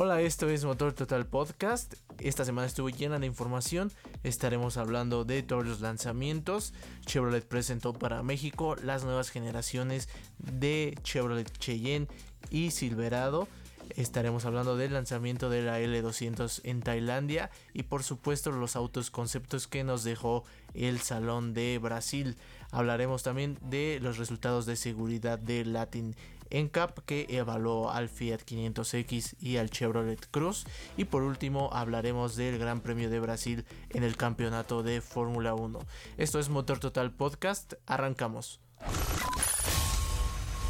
Hola, esto es Motor Total Podcast. Esta semana estuvo llena de información. Estaremos hablando de todos los lanzamientos. Chevrolet presentó para México las nuevas generaciones de Chevrolet Cheyenne y Silverado. Estaremos hablando del lanzamiento de la L200 en Tailandia y por supuesto los autos conceptos que nos dejó el Salón de Brasil. Hablaremos también de los resultados de seguridad de Latin NCAP que evaluó al Fiat 500X y al Chevrolet Cruz. Y por último hablaremos del Gran Premio de Brasil en el campeonato de Fórmula 1. Esto es Motor Total Podcast, arrancamos.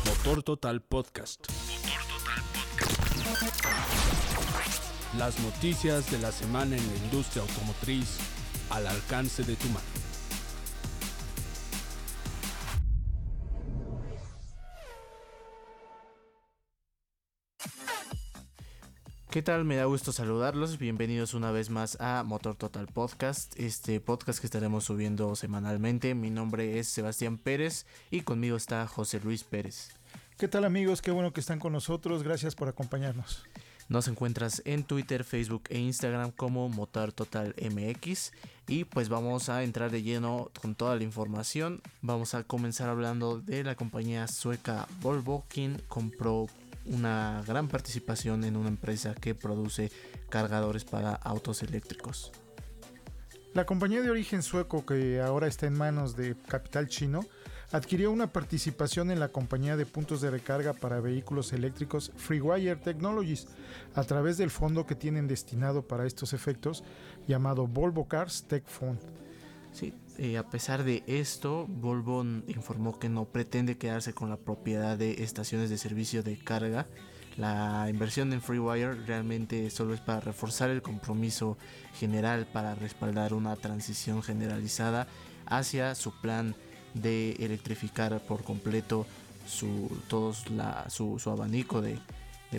Motor Total Podcast. Las noticias de la semana en la industria automotriz al alcance de tu mano. ¿Qué tal? Me da gusto saludarlos. Bienvenidos una vez más a Motor Total Podcast, este podcast que estaremos subiendo semanalmente. Mi nombre es Sebastián Pérez y conmigo está José Luis Pérez. ¿Qué tal amigos? Qué bueno que están con nosotros. Gracias por acompañarnos. Nos encuentras en Twitter, Facebook e Instagram como Motor Total MX. Y pues vamos a entrar de lleno con toda la información. Vamos a comenzar hablando de la compañía sueca Volvo, quien compró una gran participación en una empresa que produce cargadores para autos eléctricos. La compañía de origen sueco que ahora está en manos de capital chino adquirió una participación en la compañía de puntos de recarga para vehículos eléctricos FreeWire Technologies a través del fondo que tienen destinado para estos efectos llamado Volvo Cars Tech Fund. Sí, eh, a pesar de esto, Volvo informó que no pretende quedarse con la propiedad de estaciones de servicio de carga. La inversión en FreeWire realmente solo es para reforzar el compromiso general para respaldar una transición generalizada hacia su plan de electrificar por completo su, todos su, abanico de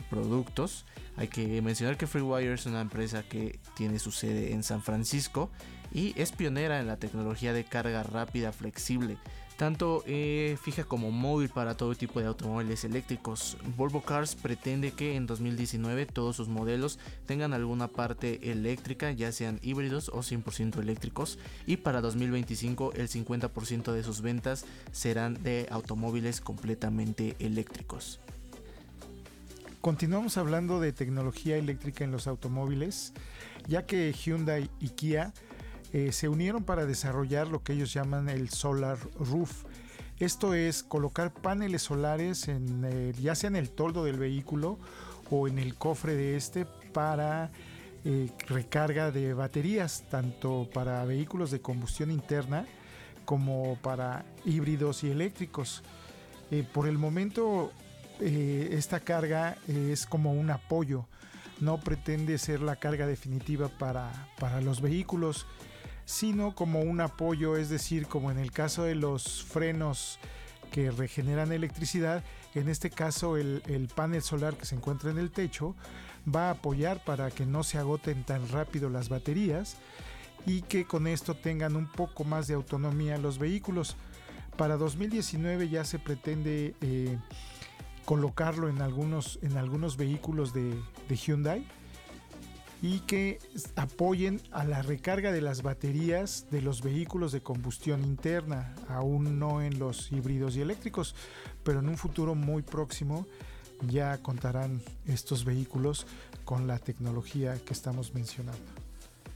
productos. Hay que mencionar que FreeWire es una empresa que tiene su sede en San Francisco y es pionera en la tecnología de carga rápida flexible, tanto eh, fija como móvil para todo tipo de automóviles eléctricos. Volvo Cars pretende que en 2019 todos sus modelos tengan alguna parte eléctrica, ya sean híbridos o 100% eléctricos, y para 2025 el 50% de sus ventas serán de automóviles completamente eléctricos. Continuamos hablando de tecnología eléctrica en los automóviles, ya que Hyundai y Kia eh, se unieron para desarrollar lo que ellos llaman el Solar Roof. Esto es colocar paneles solares ya sea en el toldo del vehículo o en el cofre de este para eh, recarga de baterías, tanto para vehículos de combustión interna como para híbridos y eléctricos. Eh, por el momento esta carga es como un apoyo, no pretende ser la carga definitiva para, los vehículos, sino como un apoyo, es decir, como en el caso de los frenos que regeneran electricidad, en este caso el, el, panel solar que se encuentra en el techo va a apoyar para que no se agoten tan rápido las baterías y que con esto tengan un poco más de autonomía los vehículos. Para 2019 ya se pretende eh, colocarlo en algunos, en algunos vehículos de, Hyundai y que apoyen a la recarga de las baterías de los vehículos de combustión interna, aún no en los híbridos y eléctricos, pero en un futuro muy próximo ya contarán estos vehículos con la tecnología que estamos mencionando.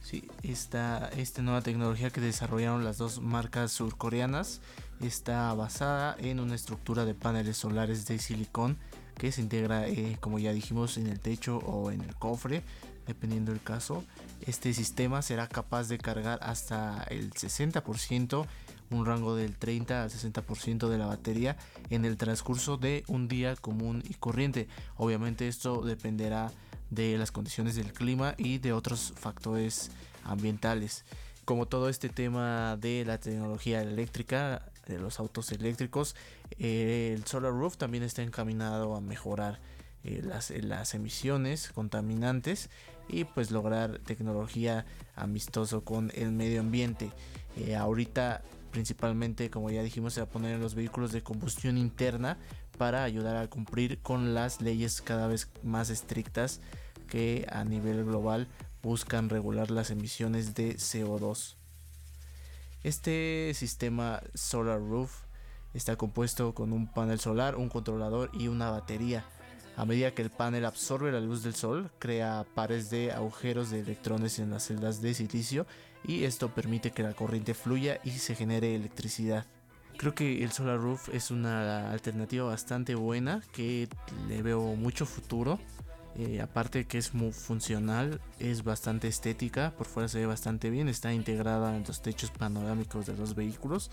Sí, esta, esta nueva tecnología que desarrollaron las dos marcas surcoreanas está basada en una estructura de paneles solares de silicón que se integra, eh, como ya dijimos, en el techo o en el cofre, dependiendo del caso. Este sistema será capaz de cargar hasta el 60%, un rango del 30 al 60% de la batería en el transcurso de un día común y corriente. Obviamente esto dependerá de las condiciones del clima y de otros factores ambientales. Como todo este tema de la tecnología eléctrica, de los autos eléctricos, eh, el Solar Roof también está encaminado a mejorar eh, las, las, emisiones contaminantes y pues lograr tecnología amistoso con el medio ambiente. Eh, ahorita principalmente como ya dijimos se va a poner en los vehículos de combustión interna para ayudar a cumplir con las leyes cada vez más estrictas que a nivel global buscan regular las emisiones de CO2. Este sistema Solar Roof está compuesto con un panel solar, un controlador y una batería. A medida que el panel absorbe la luz del sol, crea pares de agujeros de electrones en las celdas de silicio y esto permite que la corriente fluya y se genere electricidad. Creo que el Solar Roof es una alternativa bastante buena que le veo mucho futuro. Eh, aparte que es muy funcional, es bastante estética, por fuera se ve bastante bien, está integrada en los techos panorámicos de los vehículos,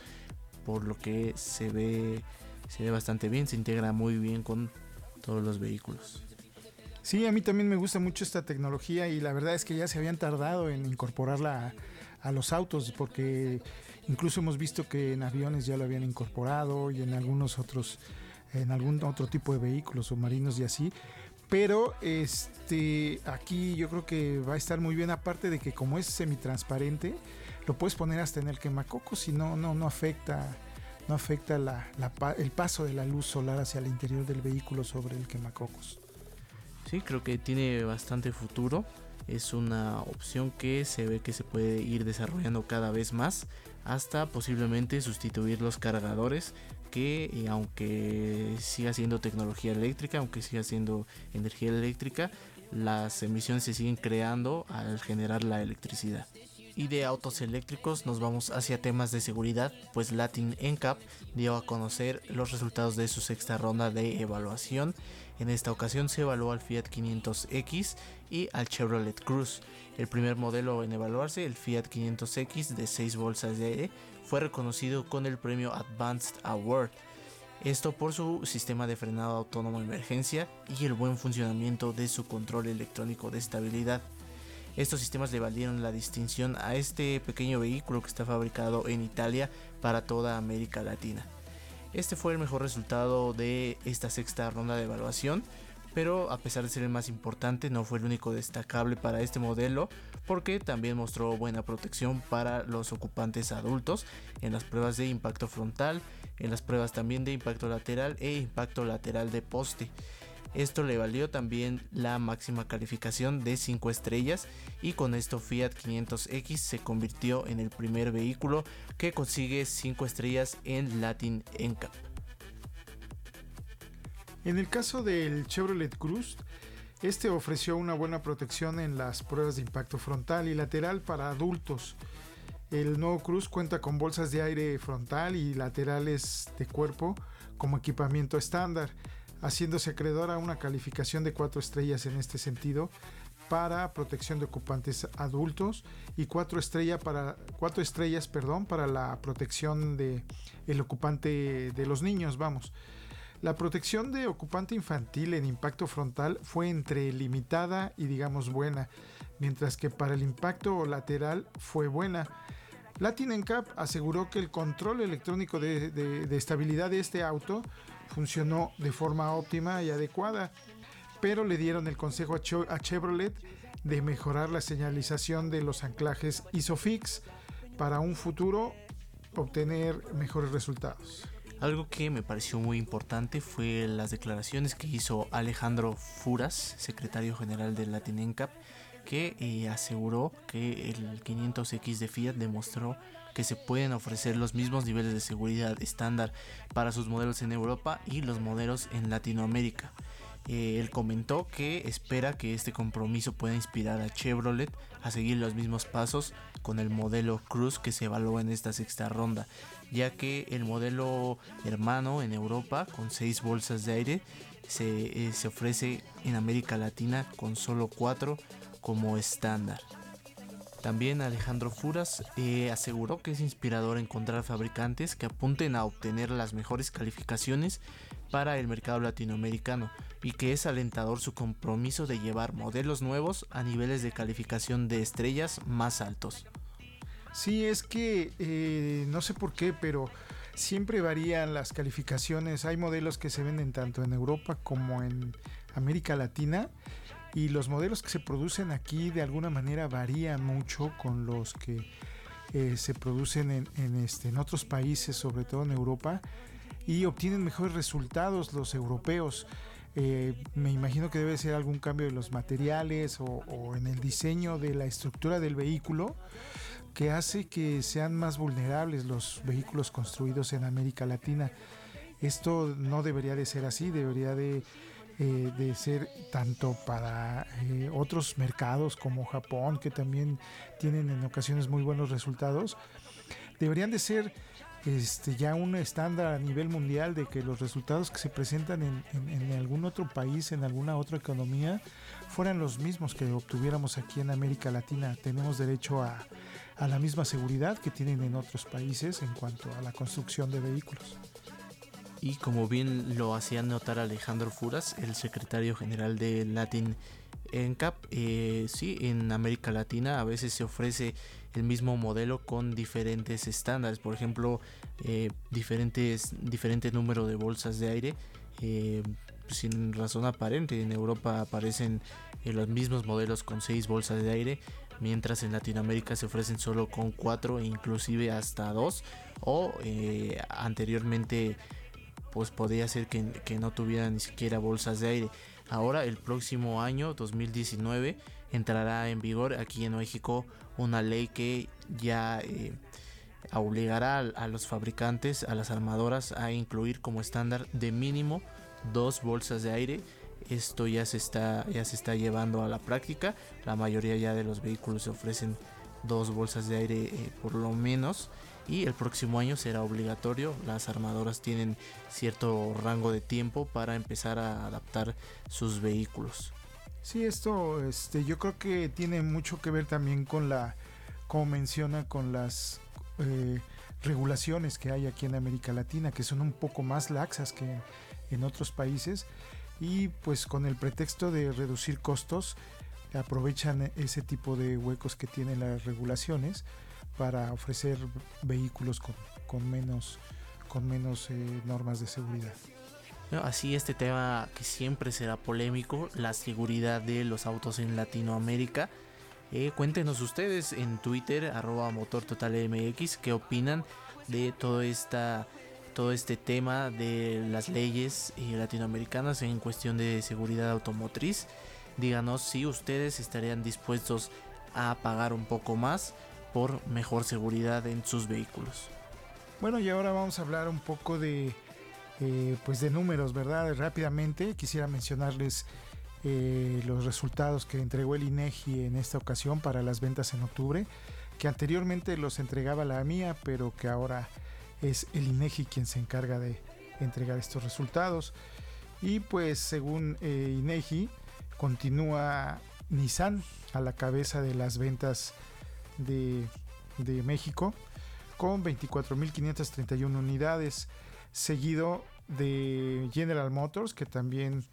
por lo que se ve, se ve bastante bien, se integra muy bien con todos los vehículos. Sí, a mí también me gusta mucho esta tecnología y la verdad es que ya se habían tardado en incorporarla a, los autos porque incluso hemos visto que en aviones ya lo habían incorporado y en algunos otros, en algún otro tipo de vehículos submarinos y así. Pero este aquí yo creo que va a estar muy bien, aparte de que como es semitransparente, lo puedes poner hasta en el quemacocos y no, no, no afecta, no afecta la, el paso de la luz solar hacia el interior del vehículo sobre el quemacocos. Sí, creo que tiene bastante futuro. Es una opción que se ve que se puede ir desarrollando cada vez más hasta posiblemente sustituir los cargadores que eh, aunque siga siendo tecnología eléctrica, aunque siga siendo energía eléctrica, las emisiones se siguen creando al generar la electricidad. Y de autos eléctricos nos vamos hacia temas de seguridad, pues Latin NCAP dio a conocer los resultados de su sexta ronda de evaluación. En esta ocasión se evaluó al Fiat 500X y al Chevrolet Cruze. El primer modelo en evaluarse, el Fiat 500X de 6 bolsas de aire, fue reconocido con el premio Advanced Award. Esto por su sistema de frenado autónomo emergencia y el buen funcionamiento de su control electrónico de estabilidad. Estos sistemas le valieron la distinción a este pequeño vehículo que está fabricado en Italia para toda América Latina. Este fue el mejor resultado de esta sexta ronda de evaluación, pero a pesar de ser el más importante no fue el único destacable para este modelo porque también mostró buena protección para los ocupantes adultos en las pruebas de impacto frontal, en las pruebas también de impacto lateral e impacto lateral de poste. Esto le valió también la máxima calificación de 5 estrellas y con esto Fiat 500X se convirtió en el primer vehículo que consigue 5 estrellas en Latin NCAP. En el caso del Chevrolet Cruze, este ofreció una buena protección en las pruebas de impacto frontal y lateral para adultos. El nuevo Cruze cuenta con bolsas de aire frontal y laterales de cuerpo como equipamiento estándar haciéndose acreedor a una calificación de 4 estrellas en este sentido para protección de ocupantes adultos y 4 estrellas para cuatro estrellas, perdón, para la protección de el ocupante de los niños, vamos. La protección de ocupante infantil en impacto frontal fue entre limitada y digamos buena, mientras que para el impacto lateral fue buena. Latin NCAP aseguró que el control electrónico de, de estabilidad de este auto funcionó de forma óptima y adecuada, pero le dieron el consejo a Chevrolet de mejorar la señalización de los anclajes ISOFIX para un futuro obtener mejores resultados. Algo que me pareció muy importante fue las declaraciones que hizo Alejandro Furas, secretario general de NCAP, que eh, aseguró que el 500X de Fiat demostró que se pueden ofrecer los mismos niveles de seguridad estándar para sus modelos en Europa y los modelos en Latinoamérica. Eh, él comentó que espera que este compromiso pueda inspirar a Chevrolet a seguir los mismos pasos con el modelo Cruz que se evaluó en esta sexta ronda, ya que el modelo hermano en Europa con 6 bolsas de aire se, eh, se ofrece en América Latina con solo 4 como estándar. También Alejandro Furas eh, aseguró que es inspirador encontrar fabricantes que apunten a obtener las mejores calificaciones para el mercado latinoamericano y que es alentador su compromiso de llevar modelos nuevos a niveles de calificación de estrellas más altos. Sí, es que eh, no sé por qué, pero siempre varían las calificaciones. Hay modelos que se venden tanto en Europa como en América Latina y los modelos que se producen aquí de alguna manera varían mucho con los que eh, se producen en, este, en otros países, sobre todo en Europa, y obtienen mejores resultados los europeos. Eh, me imagino que debe ser algún cambio de los materiales o, o, en el diseño de la estructura del vehículo que hace que sean más vulnerables los vehículos construidos en América Latina. Esto no debería de ser así, debería de eh, de ser tanto para eh, otros mercados como Japón, que también tienen en ocasiones muy buenos resultados, deberían de ser este, ya un estándar a nivel mundial de que los resultados que se presentan en, algún otro país, en alguna otra economía, fueran los mismos que obtuviéramos aquí en América Latina. Tenemos derecho a la misma seguridad que tienen en otros países en cuanto a la construcción de vehículos. Y como bien lo hacía notar Alejandro Furas, el secretario general de Latin NCAP, eh, sí, en América Latina a veces se ofrece el mismo modelo con diferentes estándares, por ejemplo, eh, diferentes, diferente número de bolsas de aire, eh, sin razón aparente. En Europa aparecen los mismos modelos con seis bolsas de aire, mientras en Latinoamérica se ofrecen solo con cuatro e inclusive hasta dos, o anteriormente pues podría ser que, no tuviera ni siquiera bolsas de aire. Ahora el próximo año 2019 entrará en vigor aquí en México una ley que ya eh, obligará a, los fabricantes, a las armadoras a incluir como estándar de mínimo dos bolsas de aire. Esto ya se está ya se está llevando a la práctica. La mayoría ya de los vehículos ofrecen dos bolsas de aire eh, por lo menos y el próximo año será obligatorio. Las armadoras tienen cierto rango de tiempo para empezar a adaptar sus vehículos. Sí, esto este, yo creo que tiene mucho que ver también con la, como menciona, con las eh, regulaciones que hay aquí en América Latina, que son un poco más laxas que en otros países. Y pues con el pretexto de reducir costos, aprovechan ese tipo de huecos que tienen las regulaciones para ofrecer vehículos con, menos, con menos eh, normas de seguridad. Así este tema que siempre será polémico, la seguridad de los autos en Latinoamérica. Eh, cuéntenos ustedes en Twitter, arroba MotorTotalMX, qué opinan de todo, esta, todo este tema de las leyes eh, latinoamericanas en cuestión de seguridad automotriz. Díganos si ustedes estarían dispuestos a pagar un poco más por mejor seguridad en sus vehículos. Bueno, y ahora vamos a hablar un poco de, eh, pues de números, ¿verdad? Rápidamente quisiera mencionarles eh, los resultados que entregó el INEGI en esta ocasión para las ventas en octubre, que anteriormente los entregaba la mía, pero que ahora es el INEGI quien se encarga de entregar estos resultados. Y pues según eh, INEGI, continúa Nissan a la cabeza de las ventas de, México con 24.531 unidades, seguido de General Motors, que también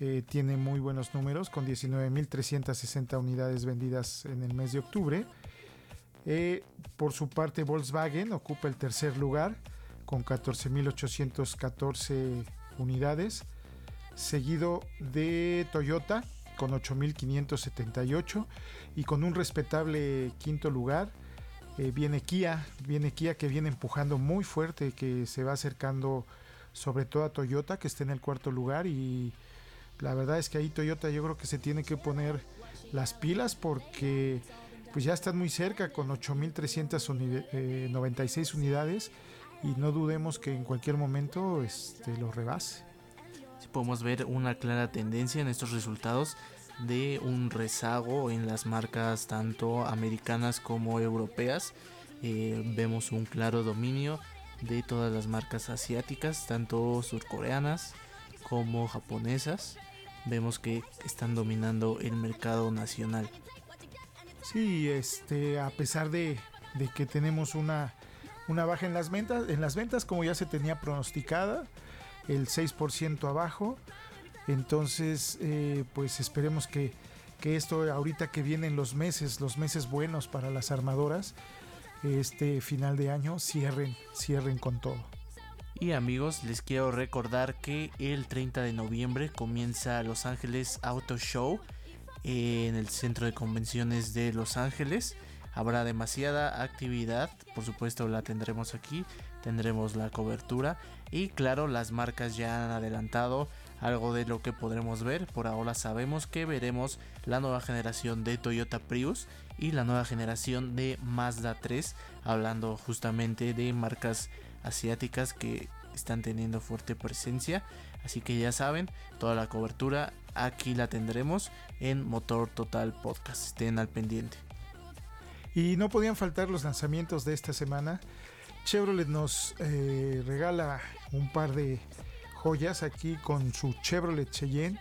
eh, tiene muy buenos números, con 19.360 unidades vendidas en el mes de octubre. Eh, por su parte, Volkswagen ocupa el tercer lugar, con 14.814 unidades, seguido de Toyota, con 8.578 y con un respetable quinto lugar eh, viene Kia, viene Kia que viene empujando muy fuerte, que se va acercando sobre todo a Toyota que está en el cuarto lugar y la verdad es que ahí Toyota yo creo que se tiene que poner las pilas porque pues ya están muy cerca con 8.396 eh, unidades y no dudemos que en cualquier momento este, lo rebase. Podemos ver una clara tendencia en estos resultados de un rezago en las marcas tanto americanas como europeas. Eh, vemos un claro dominio de todas las marcas asiáticas, tanto surcoreanas como japonesas. Vemos que están dominando el mercado nacional. Sí, este, a pesar de, de que tenemos una, una baja en las ventas, en las ventas como ya se tenía pronosticada, el 6% abajo. Entonces, eh, pues esperemos que, que, esto ahorita que vienen los meses, los meses buenos para las armadoras, este final de año cierren, cierren con todo. Y amigos, les quiero recordar que el 30 de noviembre comienza Los Ángeles Auto Show en el Centro de Convenciones de Los Ángeles. Habrá demasiada actividad, por supuesto la tendremos aquí, tendremos la cobertura y claro, las marcas ya han adelantado algo de lo que podremos ver. Por ahora sabemos que veremos la nueva generación de Toyota Prius y la nueva generación de Mazda 3, hablando justamente de marcas asiáticas que están teniendo fuerte presencia. Así que ya saben, toda la cobertura aquí la tendremos en Motor Total Podcast. Estén al pendiente. Y no podían faltar los lanzamientos de esta semana. Chevrolet nos eh, regala un par de joyas aquí con su Chevrolet Cheyenne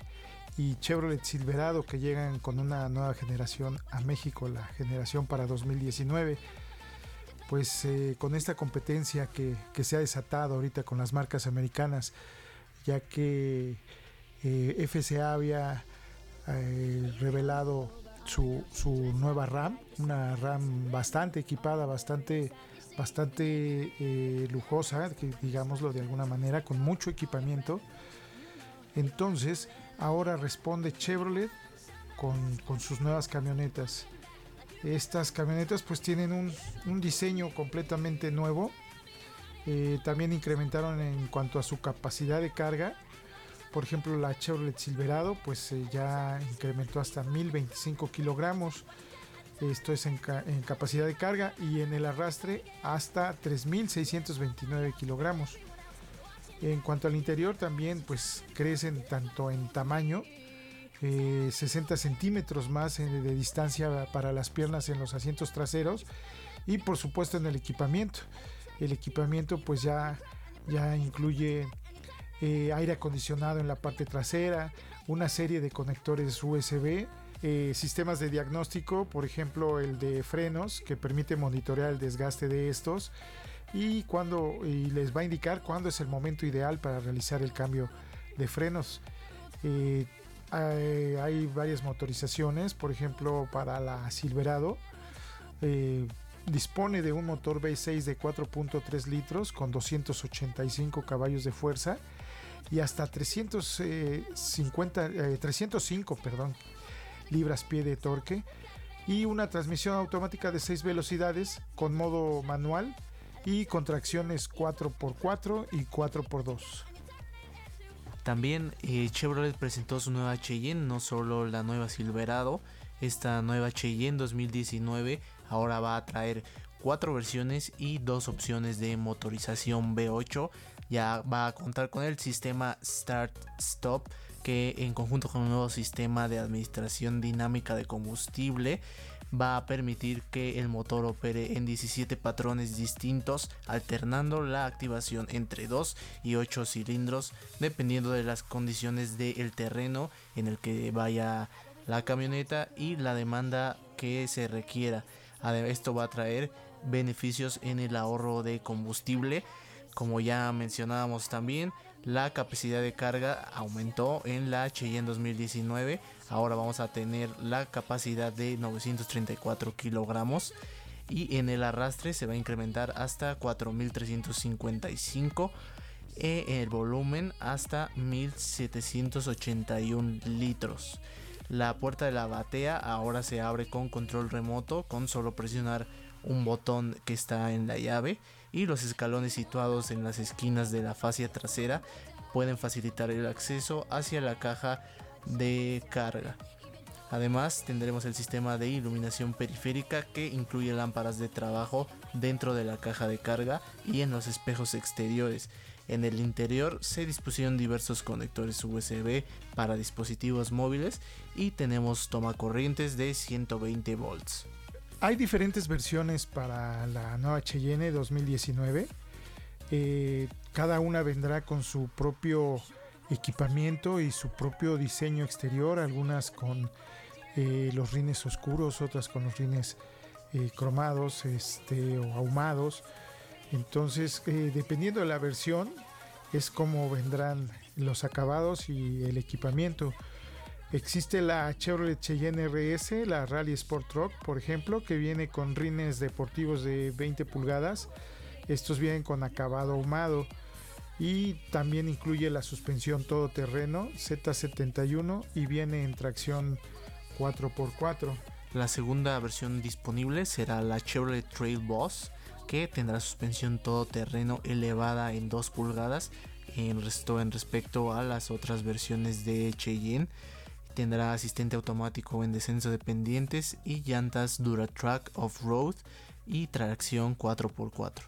y Chevrolet Silverado que llegan con una nueva generación a México, la generación para 2019. Pues eh, con esta competencia que, se ha desatado ahorita con las marcas americanas, ya que eh, FCA había eh, revelado su, su, nueva RAM, una RAM bastante equipada, bastante bastante eh, lujosa, digámoslo de alguna manera, con mucho equipamiento. Entonces, ahora responde Chevrolet con, sus nuevas camionetas. Estas camionetas pues tienen un, diseño completamente nuevo. Eh, también incrementaron en cuanto a su capacidad de carga. Por ejemplo, la Chevrolet Silverado pues eh, ya incrementó hasta 1025 kilogramos esto es en, capacidad de carga y en el arrastre hasta 3.629 kilogramos. En cuanto al interior también pues crecen tanto en tamaño, 60 eh, centímetros más de distancia para las piernas en los asientos traseros y por supuesto en el equipamiento. El equipamiento pues ya, ya incluye eh, aire acondicionado en la parte trasera, una serie de conectores USB eh, sistemas de diagnóstico, por ejemplo el de frenos, que permite monitorear el desgaste de estos y, cuando, les va a indicar cuándo es el momento ideal para realizar el cambio de frenos. Eh, hay, varias motorizaciones, por ejemplo para la Silverado. Eh, dispone de un motor V6 de 4.3 litros con 285 caballos de fuerza y hasta 350, 305 perdón, libras pie de torque y una transmisión automática de 6 velocidades con modo manual y con tracciones 4x4 y 4x2. También eh, Chevrolet presentó su nueva Cheyenne, no solo la nueva Silverado, esta nueva Cheyenne 2019 ahora va a traer cuatro versiones y dos opciones de motorización V8. Ya va a contar con el sistema Start Stop que en conjunto con un nuevo sistema de administración dinámica de combustible va a permitir que el motor opere en 17 patrones distintos, alternando la activación entre 2 y 8 cilindros, dependiendo de las condiciones del terreno en el que vaya la camioneta y la demanda que se requiera. Esto va a traer beneficios en el ahorro de combustible, como ya mencionábamos también la capacidad de carga aumentó en la Cheyenne 2019. Ahora vamos a tener la capacidad de 934 kilogramos. Y en el arrastre se va a incrementar hasta 4355. E el volumen hasta 1781 litros. La puerta de la batea ahora se abre con control remoto con solo presionar un botón que está en la llave y los escalones situados en las esquinas de la fascia trasera pueden facilitar el acceso hacia la caja de carga. Además tendremos el sistema de iluminación periférica que incluye lámparas de trabajo dentro de la caja de carga y en los espejos exteriores. En el interior se dispusieron diversos conectores USB para dispositivos móviles y tenemos toma corrientes de 120 volts. Hay diferentes versiones para la nueva Cheyenne 2019. Eh, cada una vendrá con su propio equipamiento y su propio diseño exterior, algunas con eh, los rines oscuros, otras con los rines eh, cromados este, o ahumados. Entonces, dependiendo de la versión, es como vendrán los acabados y el equipamiento. Existe la Chevrolet Cheyenne RS, la Rally Sport Truck, por ejemplo, que viene con rines deportivos de 20 pulgadas. Estos vienen con acabado ahumado y también incluye la suspensión todoterreno Z71 y viene en tracción 4x4. La segunda versión disponible será la Chevrolet Trail Boss, que tendrá suspensión todoterreno elevada en 2 pulgadas en, en respecto a las otras versiones de Cheyenne. Tendrá asistente automático en descenso de pendientes y llantas DuraTrack Off-Road y tracción 4x4.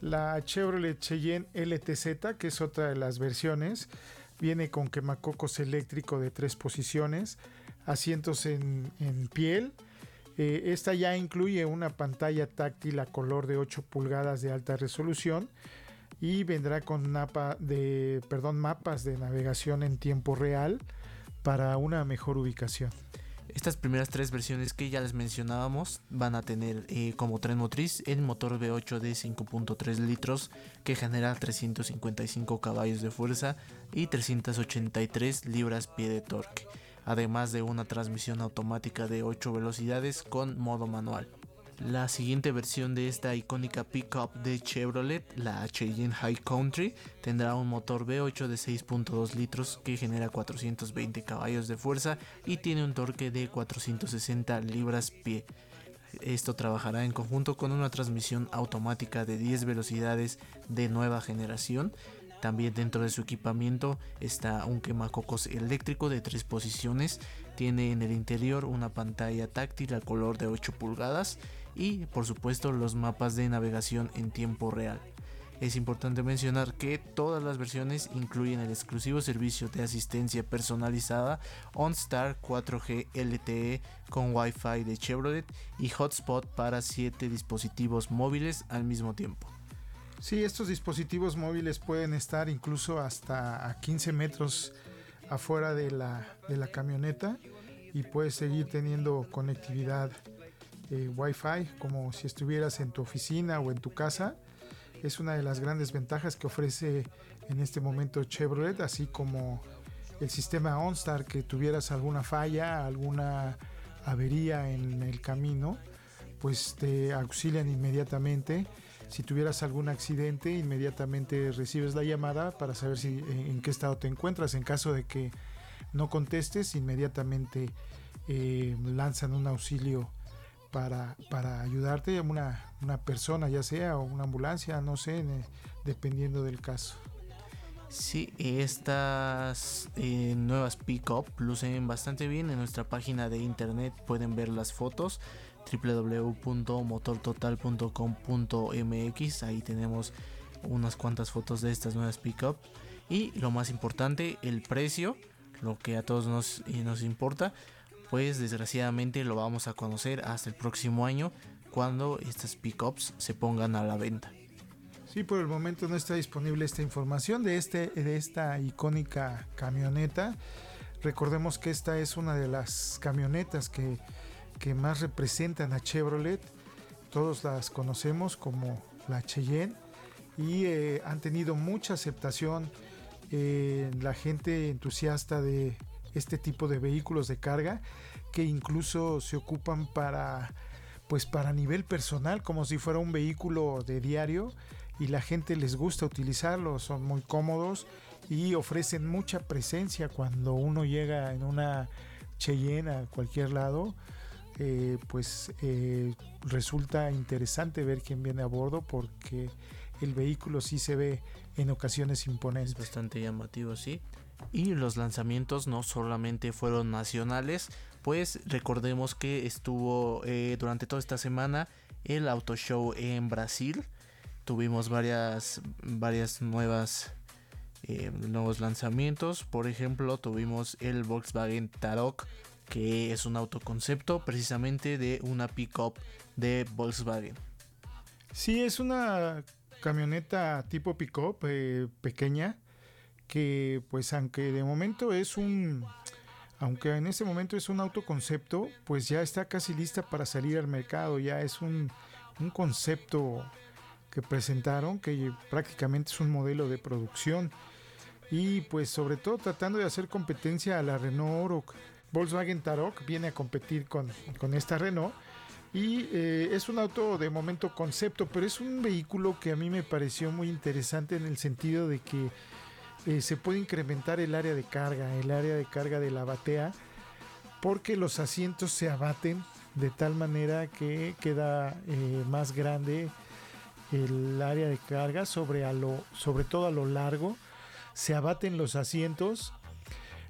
La Chevrolet Cheyenne LTZ, que es otra de las versiones, viene con quemacocos eléctrico de tres posiciones, asientos en, piel. Eh, esta ya incluye una pantalla táctil a color de 8 pulgadas de alta resolución y vendrá con mapas de navegación en tiempo real para una mejor ubicación. Estas primeras tres versiones que ya les mencionábamos van a tener eh, como tren motriz el motor V8 de 5.3 litros que genera 355 caballos de fuerza y 383 libras-pie de torque, además de una transmisión automática de 8 velocidades con modo manual. La siguiente versión de esta icónica pickup de Chevrolet, la Cheyenne High Country, tendrá un motor V8 de 6.2 litros que genera 420 caballos de fuerza y tiene un torque de 460 libras-pie. Esto trabajará en conjunto con una transmisión automática de 10 velocidades de nueva generación. También dentro de su equipamiento está un quemacocos eléctrico de 3 posiciones. Tiene en el interior una pantalla táctil a color de 8 pulgadas y por supuesto los mapas de navegación en tiempo real. Es importante mencionar que todas las versiones incluyen el exclusivo servicio de asistencia personalizada OnStar 4G LTE con Wi-Fi de Chevrolet y hotspot para 7 dispositivos móviles al mismo tiempo. Sí, estos dispositivos móviles pueden estar incluso hasta a 15 metros afuera de la, de la camioneta y puedes seguir teniendo conectividad eh, Wi-Fi como si estuvieras en tu oficina o en tu casa. Es una de las grandes ventajas que ofrece en este momento Chevrolet, así como el sistema OnStar, que tuvieras alguna falla, alguna avería en el camino, pues te auxilian inmediatamente. Si tuvieras algún accidente, inmediatamente recibes la llamada para saber si, en qué estado te encuentras. En caso de que no contestes, inmediatamente eh, lanzan un auxilio para, para ayudarte una, una persona, ya sea o una ambulancia, no sé, dependiendo del caso. Sí, estas eh, nuevas pick-up lucen bastante bien. En nuestra página de internet pueden ver las fotos www.motortotal.com.mx. Ahí tenemos unas cuantas fotos de estas nuevas pick-up. Y lo más importante, el precio, lo que a todos nos, nos importa pues desgraciadamente lo vamos a conocer hasta el próximo año cuando estas pickups se pongan a la venta. Sí, por el momento no está disponible esta información de, este, de esta icónica camioneta. Recordemos que esta es una de las camionetas que, más representan a Chevrolet. Todos las conocemos como la Cheyenne y eh, han tenido mucha aceptación en la gente entusiasta de este tipo de vehículos de carga que incluso se ocupan para pues para nivel personal como si fuera un vehículo de diario y la gente les gusta utilizarlo, son muy cómodos y ofrecen mucha presencia cuando uno llega en una Cheyenne a cualquier lado. Eh, pues eh, resulta interesante ver quién viene a bordo porque el vehículo sí se ve en ocasiones imponente. Es bastante llamativo, sí. Y los lanzamientos no solamente fueron nacionales, pues recordemos que estuvo eh, durante toda esta semana el Auto Show en Brasil. Tuvimos varias, varias nuevas eh, nuevos lanzamientos. Por ejemplo, tuvimos el Volkswagen Tarok, que es un autoconcepto precisamente de una pickup de Volkswagen. Sí, es una camioneta tipo pickup eh, pequeña que pues aunque de momento es un aunque en este momento es un autoconcepto, pues ya está casi lista para salir al mercado, ya es un, un concepto que presentaron que prácticamente es un modelo de producción y pues sobre todo tratando de hacer competencia a la Renault Oro. Volkswagen Tarok viene a competir con, con esta Renault y eh, es un auto de momento concepto, pero es un vehículo que a mí me pareció muy interesante en el sentido de que eh, se puede incrementar el área de carga, el área de carga de la batea, porque los asientos se abaten de tal manera que queda eh, más grande el área de carga sobre, a lo, sobre todo a lo largo. Se abaten los asientos.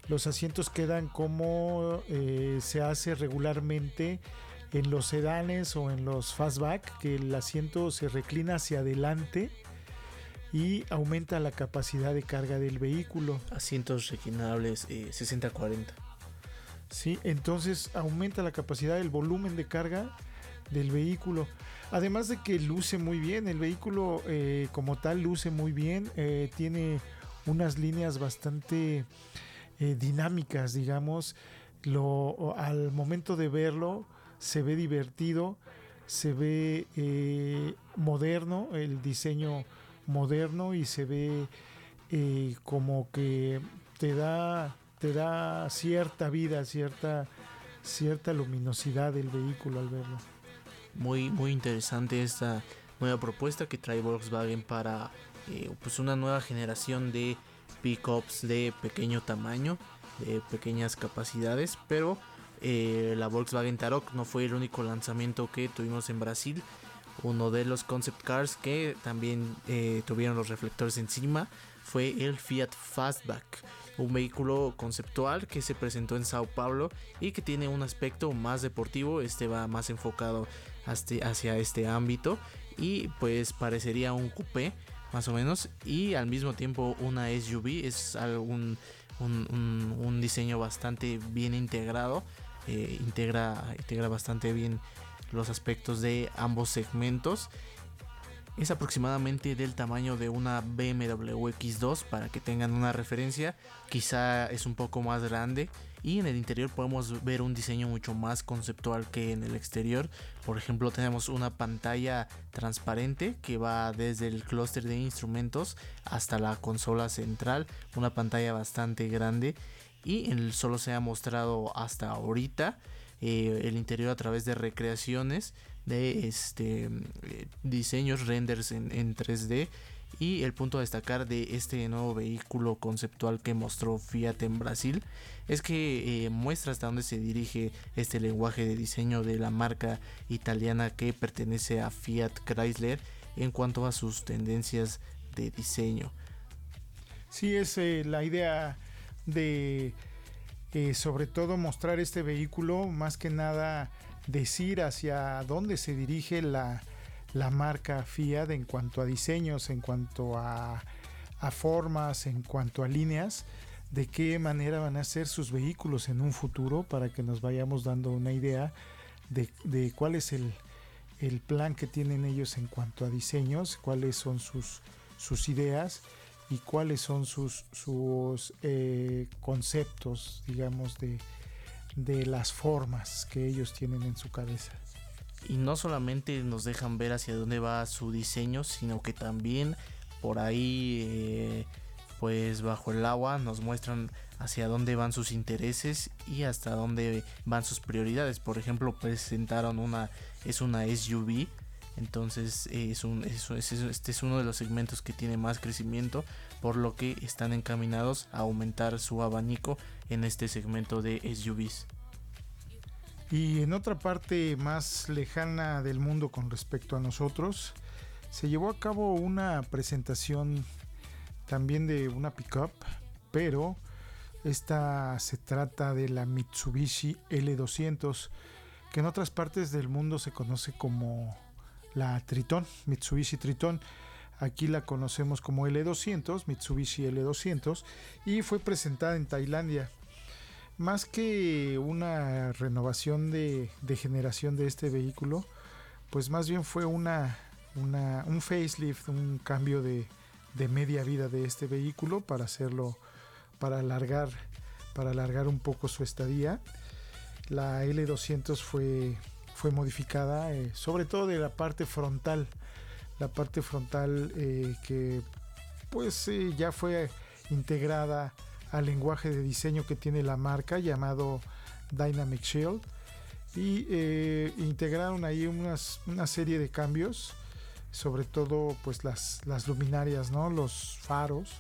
Los asientos quedan como eh, se hace regularmente en los sedanes o en los fastback, que el asiento se reclina hacia adelante y aumenta la capacidad de carga del vehículo. Asientos reclinables 60-40. Eh, sí, entonces aumenta la capacidad del volumen de carga del vehículo. Además de que luce muy bien, el vehículo eh, como tal luce muy bien, eh, tiene unas líneas bastante dinámicas, digamos. Lo, al momento de verlo, se ve divertido, se ve eh, moderno, el diseño moderno y se ve eh, como que te da, te da cierta vida, cierta, cierta luminosidad del vehículo al verlo. Muy, muy interesante esta nueva propuesta que trae Volkswagen para eh, pues una nueva generación de pickups de pequeño tamaño, de pequeñas capacidades, pero eh, la Volkswagen Tarok no fue el único lanzamiento que tuvimos en Brasil. Uno de los concept cars que también eh, tuvieron los reflectores encima fue el Fiat Fastback, un vehículo conceptual que se presentó en Sao Paulo y que tiene un aspecto más deportivo. Este va más enfocado hacia este ámbito y pues parecería un coupé más o menos y al mismo tiempo una SUV es un, un diseño bastante bien integrado eh, integra, integra bastante bien los aspectos de ambos segmentos. Es aproximadamente del tamaño de una BMW X2 para que tengan una referencia. Quizá es un poco más grande y en el interior podemos ver un diseño mucho más conceptual que en el exterior. Por ejemplo, tenemos una pantalla transparente que va desde el clúster de instrumentos hasta la consola central, una pantalla bastante grande y solo se ha mostrado hasta ahorita eh, el interior a través de recreaciones de este eh, diseños renders en, 3D y el punto a destacar de este nuevo vehículo conceptual que mostró Fiat en Brasil es que eh, muestra hasta dónde se dirige este lenguaje de diseño de la marca italiana que pertenece a Fiat Chrysler en cuanto a sus tendencias de diseño. Sí, es la idea de eh, sobre todo mostrar este vehículo, más que nada decir hacia dónde se dirige la, marca Fiat en cuanto a diseños, en cuanto a, formas, en cuanto a líneas, de qué manera van a ser sus vehículos en un futuro para que nos vayamos dando una idea de, cuál es el, el, plan que tienen ellos en cuanto a diseños, cuáles son sus, sus ideas y cuáles son sus, sus eh, conceptos, digamos, de, de las formas que ellos tienen en su cabeza. Y no solamente nos dejan ver hacia dónde va su diseño, sino que también por ahí, eh, pues bajo el agua, nos muestran hacia dónde van sus intereses y hasta dónde van sus prioridades. Por ejemplo, presentaron una, es una SUV entonces es un, este es uno de los segmentos que tiene más crecimiento, por lo que están encaminados a aumentar su abanico en este segmento de SUVs. Y en otra parte más lejana del mundo con respecto a nosotros, se llevó a cabo una presentación también de una pickup, pero esta se trata de la Mitsubishi L200, que en otras partes del mundo se conoce como la Triton, Mitsubishi Triton. Aquí la conocemos como L200, Mitsubishi L200, y fue presentada en Tailandia. Más que una renovación de, generación de este vehículo, pues más bien fue una, un facelift, un cambio de, de, media vida de este vehículo para hacerlo, para alargar, para alargar un poco su estadía. La L200 fue fue modificada, eh, sobre todo de la parte frontal, la parte frontal eh, que pues eh, ya fue integrada al lenguaje de diseño que tiene la marca llamado Dynamic Shield. Y integraron ahí unas, una serie de cambios sobre todo pues las, las luminarias no los faros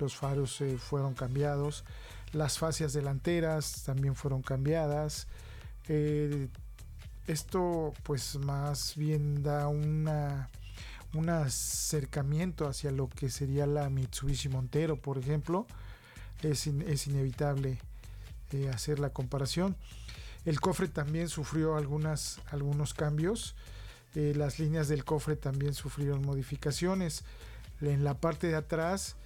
los faros fueron cambiados. Las fascias delanteras también fueron cambiadas esto pues más bien da una, un acercamiento hacia lo que sería la Mitsubishi Montero, por ejemplo, es, es inevitable eh, hacer la comparación. El cofre también sufrió algunas, algunos cambios. Eh, las líneas del cofre también sufrieron modificaciones. En la parte de atrás,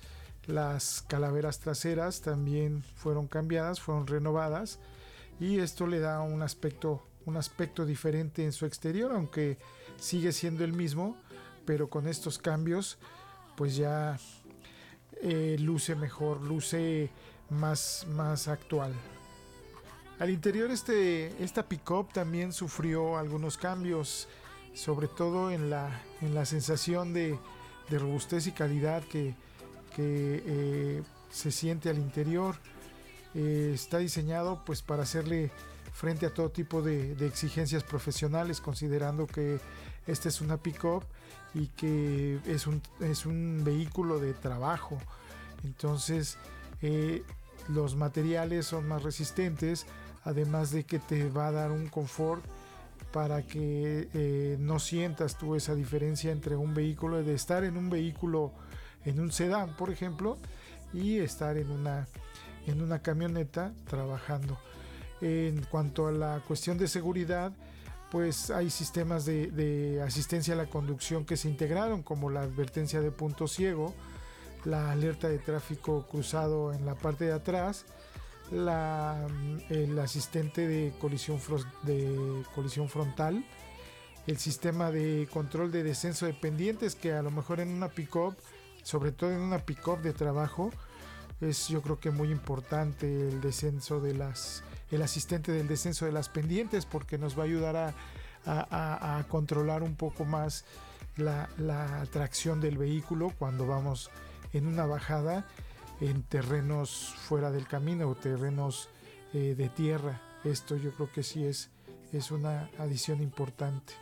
las calaveras traseras también fueron cambiadas, fueron renovadas. Y esto le da un aspecto, un aspecto diferente en su exterior, aunque sigue siendo el mismo, pero con estos cambios, pues ya eh, luce mejor, luce más, más actual. Al interior este, esta pickup también sufrió algunos cambios, sobre todo en la, en la sensación de, robustez y calidad que, eh, se siente al interior. Eh, está diseñado pues para hacerle frente a todo tipo de, exigencias profesionales, considerando que esta es una pickup y que es un, es un vehículo de trabajo. Entonces, eh, los materiales son más resistentes, además de que te va a dar un confort para que eh, no sientas tú esa diferencia entre un vehículo, de estar en un vehículo, en un sedán, por ejemplo, y estar en una, en una camioneta trabajando. En cuanto a la cuestión de seguridad, pues hay sistemas de, asistencia a la conducción que se integraron, como la advertencia de punto ciego, la alerta de tráfico cruzado en la parte de atrás, la, el asistente de colisión, de colisión frontal, el sistema de control de descenso de pendientes que a lo mejor en una pick-up, sobre todo en una pick-up de trabajo, es yo creo que muy importante el descenso de las, el asistente del descenso de las pendientes porque nos va a ayudar a, controlar un poco más la, la tracción del vehículo cuando vamos en una bajada en terrenos fuera del camino o terrenos eh, de tierra. Esto yo creo que sí es, es una adición importante.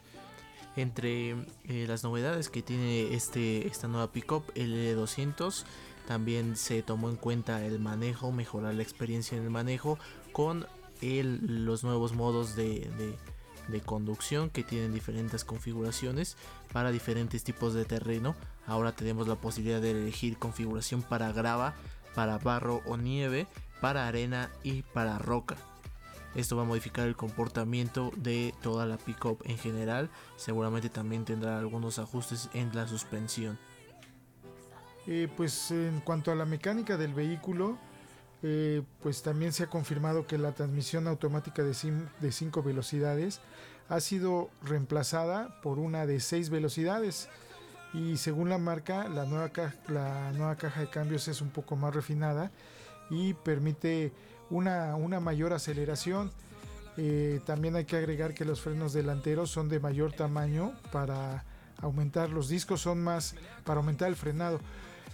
Entre eh, las novedades que tiene este, esta nueva pickup, el L200, también se tomó en cuenta el manejo, mejorar la experiencia en el manejo con los nuevos modos de, de conducción que tienen diferentes configuraciones para diferentes tipos de terreno. Ahora tenemos la posibilidad de elegir configuración para grava, para barro o nieve, para arena y para roca. Esto va a modificar el comportamiento de toda la pickup en general. Seguramente también tendrá algunos ajustes en la suspensión. Eh, pues en cuanto a la mecánica del vehículo, eh, pues también se ha confirmado que la transmisión automática de 5 velocidades ha sido reemplazada por una de 6 velocidades y según la marca la nueva, la nueva caja de cambios es un poco más refinada y permite una, una mayor aceleración. Eh, también hay que agregar que los frenos delanteros son de mayor tamaño para aumentar los discos son más para aumentar el frenado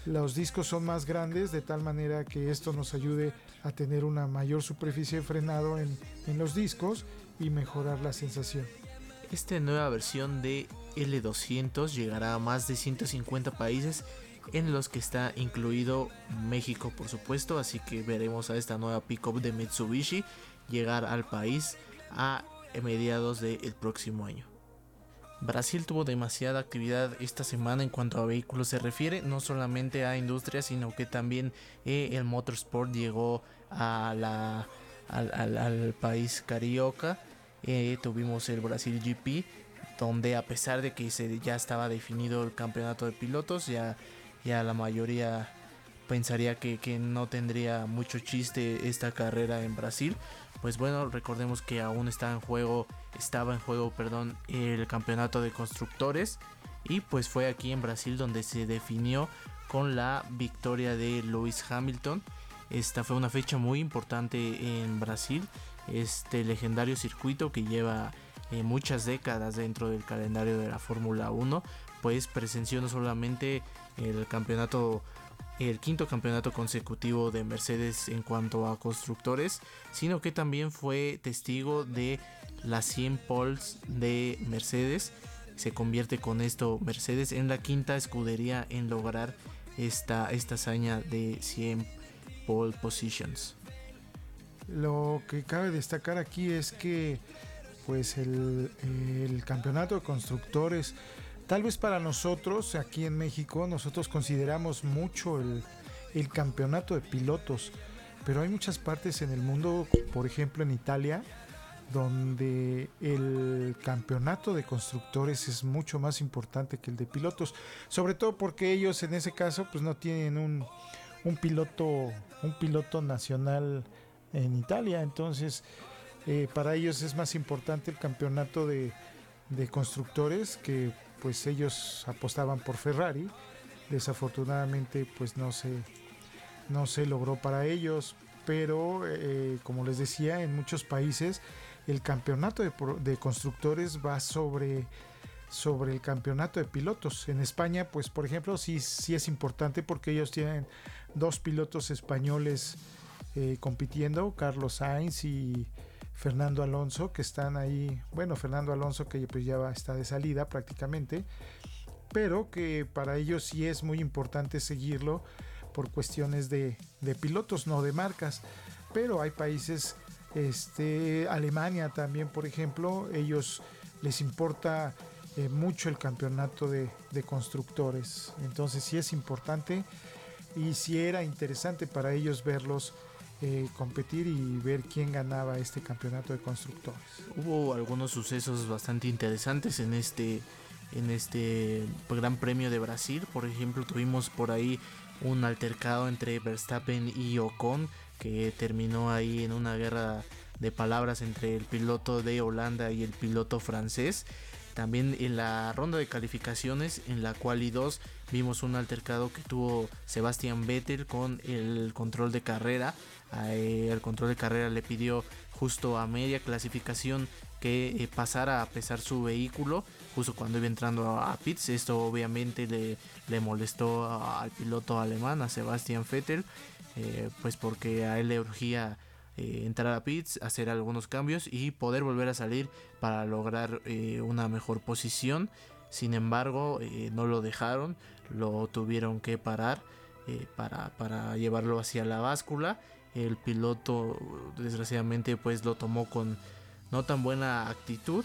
los discos son más grandes de tal manera que esto nos ayude a tener una mayor superficie de frenado en, los discos y mejorar la sensación. Esta nueva versión de L200 llegará a más de 150 países en los que está incluido México por supuesto, así que veremos a esta nueva pickup de Mitsubishi llegar al país a mediados del próximo año. Brasil tuvo demasiada actividad esta semana en cuanto a vehículos se refiere, no solamente a industria, sino que también eh, el motorsport llegó a la, al, país carioca. Eh, tuvimos el Brasil GP, donde a pesar de que se, ya estaba definido el campeonato de pilotos, ya, ya la mayoría pensaría que, que no tendría mucho chiste esta carrera en Brasil. Pues bueno, recordemos que aún está en juego estaba en juego, perdón, el campeonato de constructores y pues fue aquí en Brasil donde se definió con la victoria de Lewis Hamilton. Esta fue una fecha muy importante en Brasil, este legendario circuito que lleva eh, muchas décadas dentro del calendario de la Fórmula 1, pues presenció no solamente el campeonato el quinto campeonato consecutivo de Mercedes en cuanto a constructores, sino que también fue testigo de las 100 poles de Mercedes. Se convierte con esto Mercedes en la quinta escudería en lograr esta, esta hazaña de 100 pole positions. Lo que cabe destacar aquí es que pues el, el campeonato de constructores Tal vez para nosotros, aquí en México, nosotros consideramos mucho el, campeonato de pilotos, pero hay muchas partes en el mundo, por ejemplo en Italia, donde el campeonato de constructores es mucho más importante que el de pilotos, sobre todo porque ellos en ese caso pues no tienen un, un piloto un piloto nacional en Italia, entonces eh, para ellos es más importante el campeonato de, de constructores que pues ellos apostaban por Ferrari, desafortunadamente pues no se no se logró para ellos, pero eh, como les decía en muchos países el campeonato de, constructores va sobre, sobre el campeonato de pilotos. En España, pues por ejemplo, sí, sí es importante porque ellos tienen dos pilotos españoles eh, compitiendo, Carlos Sainz y Fernando Alonso, que están ahí, bueno, Fernando Alonso que pues ya está de salida prácticamente, pero que para ellos sí es muy importante seguirlo por cuestiones de, pilotos, no de marcas. Pero hay países este, Alemania también, por ejemplo, ellos les importa eh, mucho el campeonato de, constructores. Entonces sí es importante y sí era interesante para ellos verlos eh, competir y ver quién ganaba este campeonato de constructores. Hubo algunos sucesos bastante interesantes en este en este Gran Premio de Brasil. Por ejemplo, tuvimos por ahí un altercado entre Verstappen y Ocon que terminó ahí en una guerra de palabras entre el piloto de Holanda y el piloto francés. También en la ronda de calificaciones, en la cual y dos vimos un altercado que tuvo Sebastian Vettel con el control de carrera. el control de carrera le pidió justo a media clasificación que eh, pasara a pesar su vehículo justo cuando iba entrando a, pits. Esto obviamente le, le molestó al piloto alemán, a Sebastian Vettel. Eh, pues porque a él le urgía eh, entrar a pits, hacer algunos cambios y poder volver a salir para lograr eh, una mejor posición. Sin embargo, no lo dejaron, lo tuvieron que parar para, para llevarlo hacia la báscula. El piloto desgraciadamente pues lo tomó con no tan buena actitud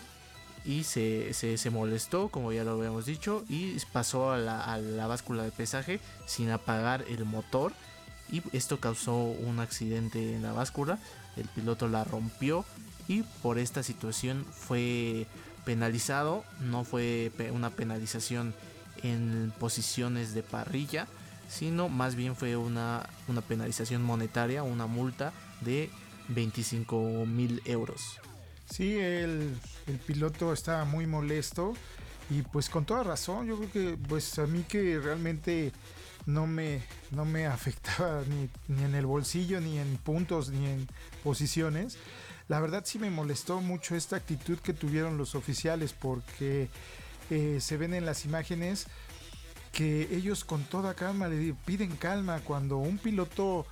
y se, se, molestó, como ya lo habíamos dicho, y pasó a la, a la, báscula de pesaje sin apagar el motor y esto causó un accidente en la báscula, el piloto la rompió y por esta situación fue penalizado, no fue una penalización en posiciones de parrilla, sino más bien fue una, una penalización monetaria, una multa de 25 mil euros. Sí, el, el, piloto estaba muy molesto y pues con toda razón, yo creo que pues a mí que realmente no me, no me afectaba ni, ni, en el bolsillo, ni en puntos, ni en posiciones. La verdad sí me molestó mucho esta actitud que tuvieron los oficiales porque eh, se ven en las imágenes que ellos con toda calma le piden calma cuando un piloto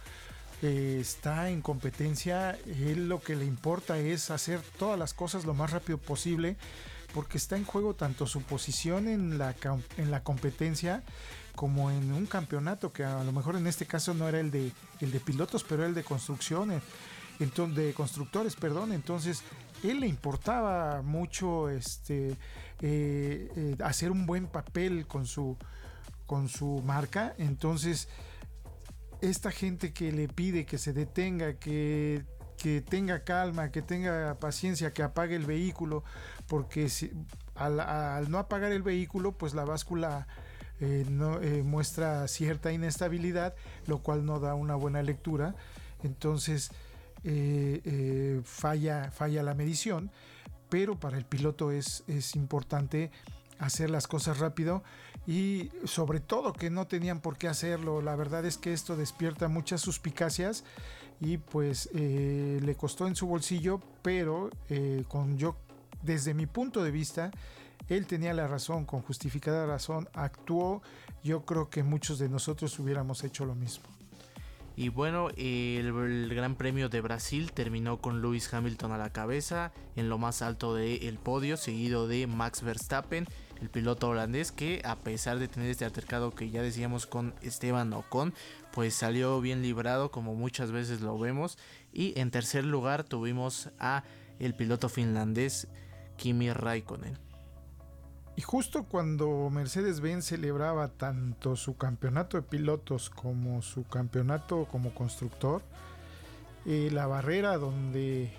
eh, está en competencia, él lo que le importa es hacer todas las cosas lo más rápido posible porque está en juego tanto su posición en la, en la competencia como en un campeonato que a lo mejor en este caso no era el de el de pilotos pero el de construcciones entonces de constructores perdón. Entonces él le importaba mucho este eh, eh, hacer un buen papel con su con su marca. Entonces esta gente que le pide que se detenga que que tenga calma, que tenga paciencia, que apague el vehículo, porque si, al, no apagar el vehículo, pues la báscula eh, no, eh, muestra cierta inestabilidad, lo cual no da una buena lectura. Entonces eh, falla, falla la medición, pero para el piloto es, es importante hacer las cosas rápido y sobre todo que no tenían por qué hacerlo. La verdad es que esto despierta muchas suspicacias y pues le costó en su bolsillo, pero con yo desde mi punto de vista él tenía la razón, con justificada razón, actuó. Yo creo que muchos de nosotros hubiéramos hecho lo mismo. Y bueno, el, Gran Premio de Brasil terminó con Lewis Hamilton a la cabeza en lo más alto del podio, seguido de Max Verstappen, el piloto holandés que a pesar de tener este altercado que ya decíamos con Esteban Ocon, pues salió bien librado como muchas veces lo vemos. Y en tercer lugar tuvimos a el piloto finlandés Kimi Raikkonen. Y justo cuando Mercedes-Benz celebraba tanto su campeonato de pilotos como su campeonato como constructor, eh, la barrera donde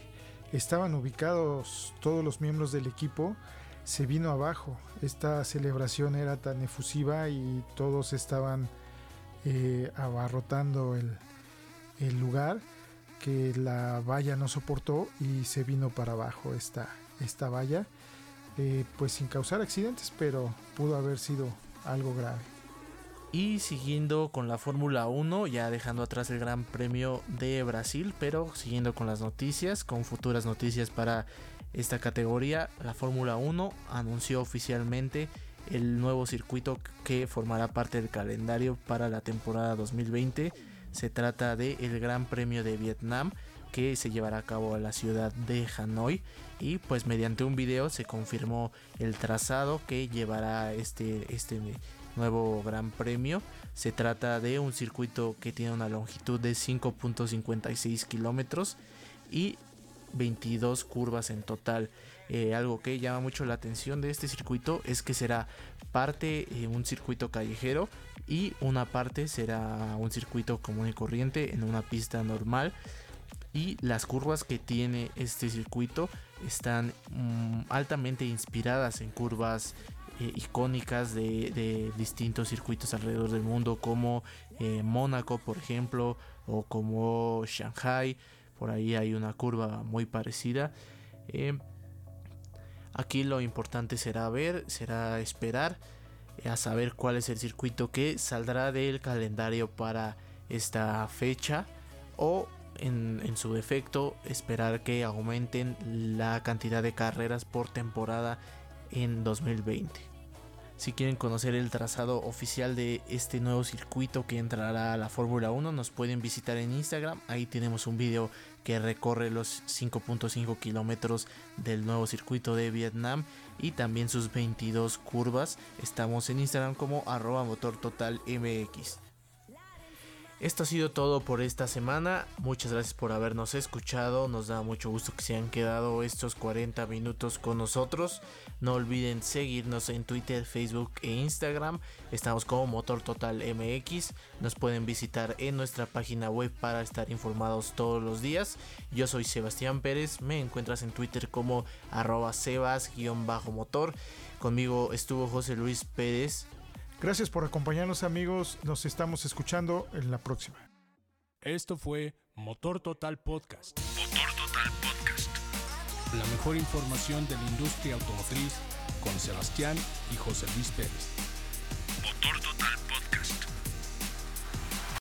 estaban ubicados todos los miembros del equipo se vino abajo. Esta celebración era tan efusiva y todos estaban eh, abarrotando el, el, lugar que la valla no soportó y se vino para abajo esta, esta valla. Eh, pues sin causar accidentes, pero pudo haber sido algo grave. Y siguiendo con la Fórmula 1, ya dejando atrás el Gran Premio de Brasil, pero siguiendo con las noticias, con futuras noticias para esta categoría, la Fórmula 1 anunció oficialmente el nuevo circuito que formará parte del calendario para la temporada 2020. Se trata del el Gran Premio de Vietnam que se llevará a cabo en la ciudad de Hanoi y pues mediante un video se confirmó el trazado que llevará este, este nuevo gran premio. Se trata de un circuito que tiene una longitud de 5.56 kilómetros y 22 curvas en total. Eh, algo que llama mucho la atención de este circuito es que será parte eh, un circuito callejero y una parte será un circuito común y corriente en una pista normal. Y las curvas que tiene este circuito están mm, altamente inspiradas en curvas eh, icónicas de, distintos circuitos alrededor del mundo como Mónaco por ejemplo o como Shanghai por ahí hay una curva muy parecida. Eh, aquí lo importante será ver, será esperar eh, a saber cuál es el circuito que saldrá del calendario para esta fecha o en, su defecto esperar que aumenten la cantidad de carreras por temporada en 2020. Si quieren conocer el trazado oficial de este nuevo circuito que entrará a la Fórmula 1, nos pueden visitar en Instagram. Ahí tenemos un video que recorre los 5.5 kilómetros del nuevo circuito de Vietnam y también sus 22 curvas. Estamos en Instagram como arroba motor total mx. Esto ha sido todo por esta semana. Muchas gracias por habernos escuchado. Nos da mucho gusto que se hayan quedado estos 40 minutos con nosotros. No olviden seguirnos en Twitter, Facebook e Instagram. Estamos como Motor Total MX. Nos pueden visitar en nuestra página web para estar informados todos los días. Yo soy Sebastián Pérez. Me encuentras en Twitter como arroba sebas-motor. Conmigo estuvo José Luis Pérez. Gracias por acompañarnos amigos, nos estamos escuchando en la próxima. Esto fue Motor Total Podcast. Motor Total Podcast. La mejor información de la industria automotriz con Sebastián y José Luis Pérez.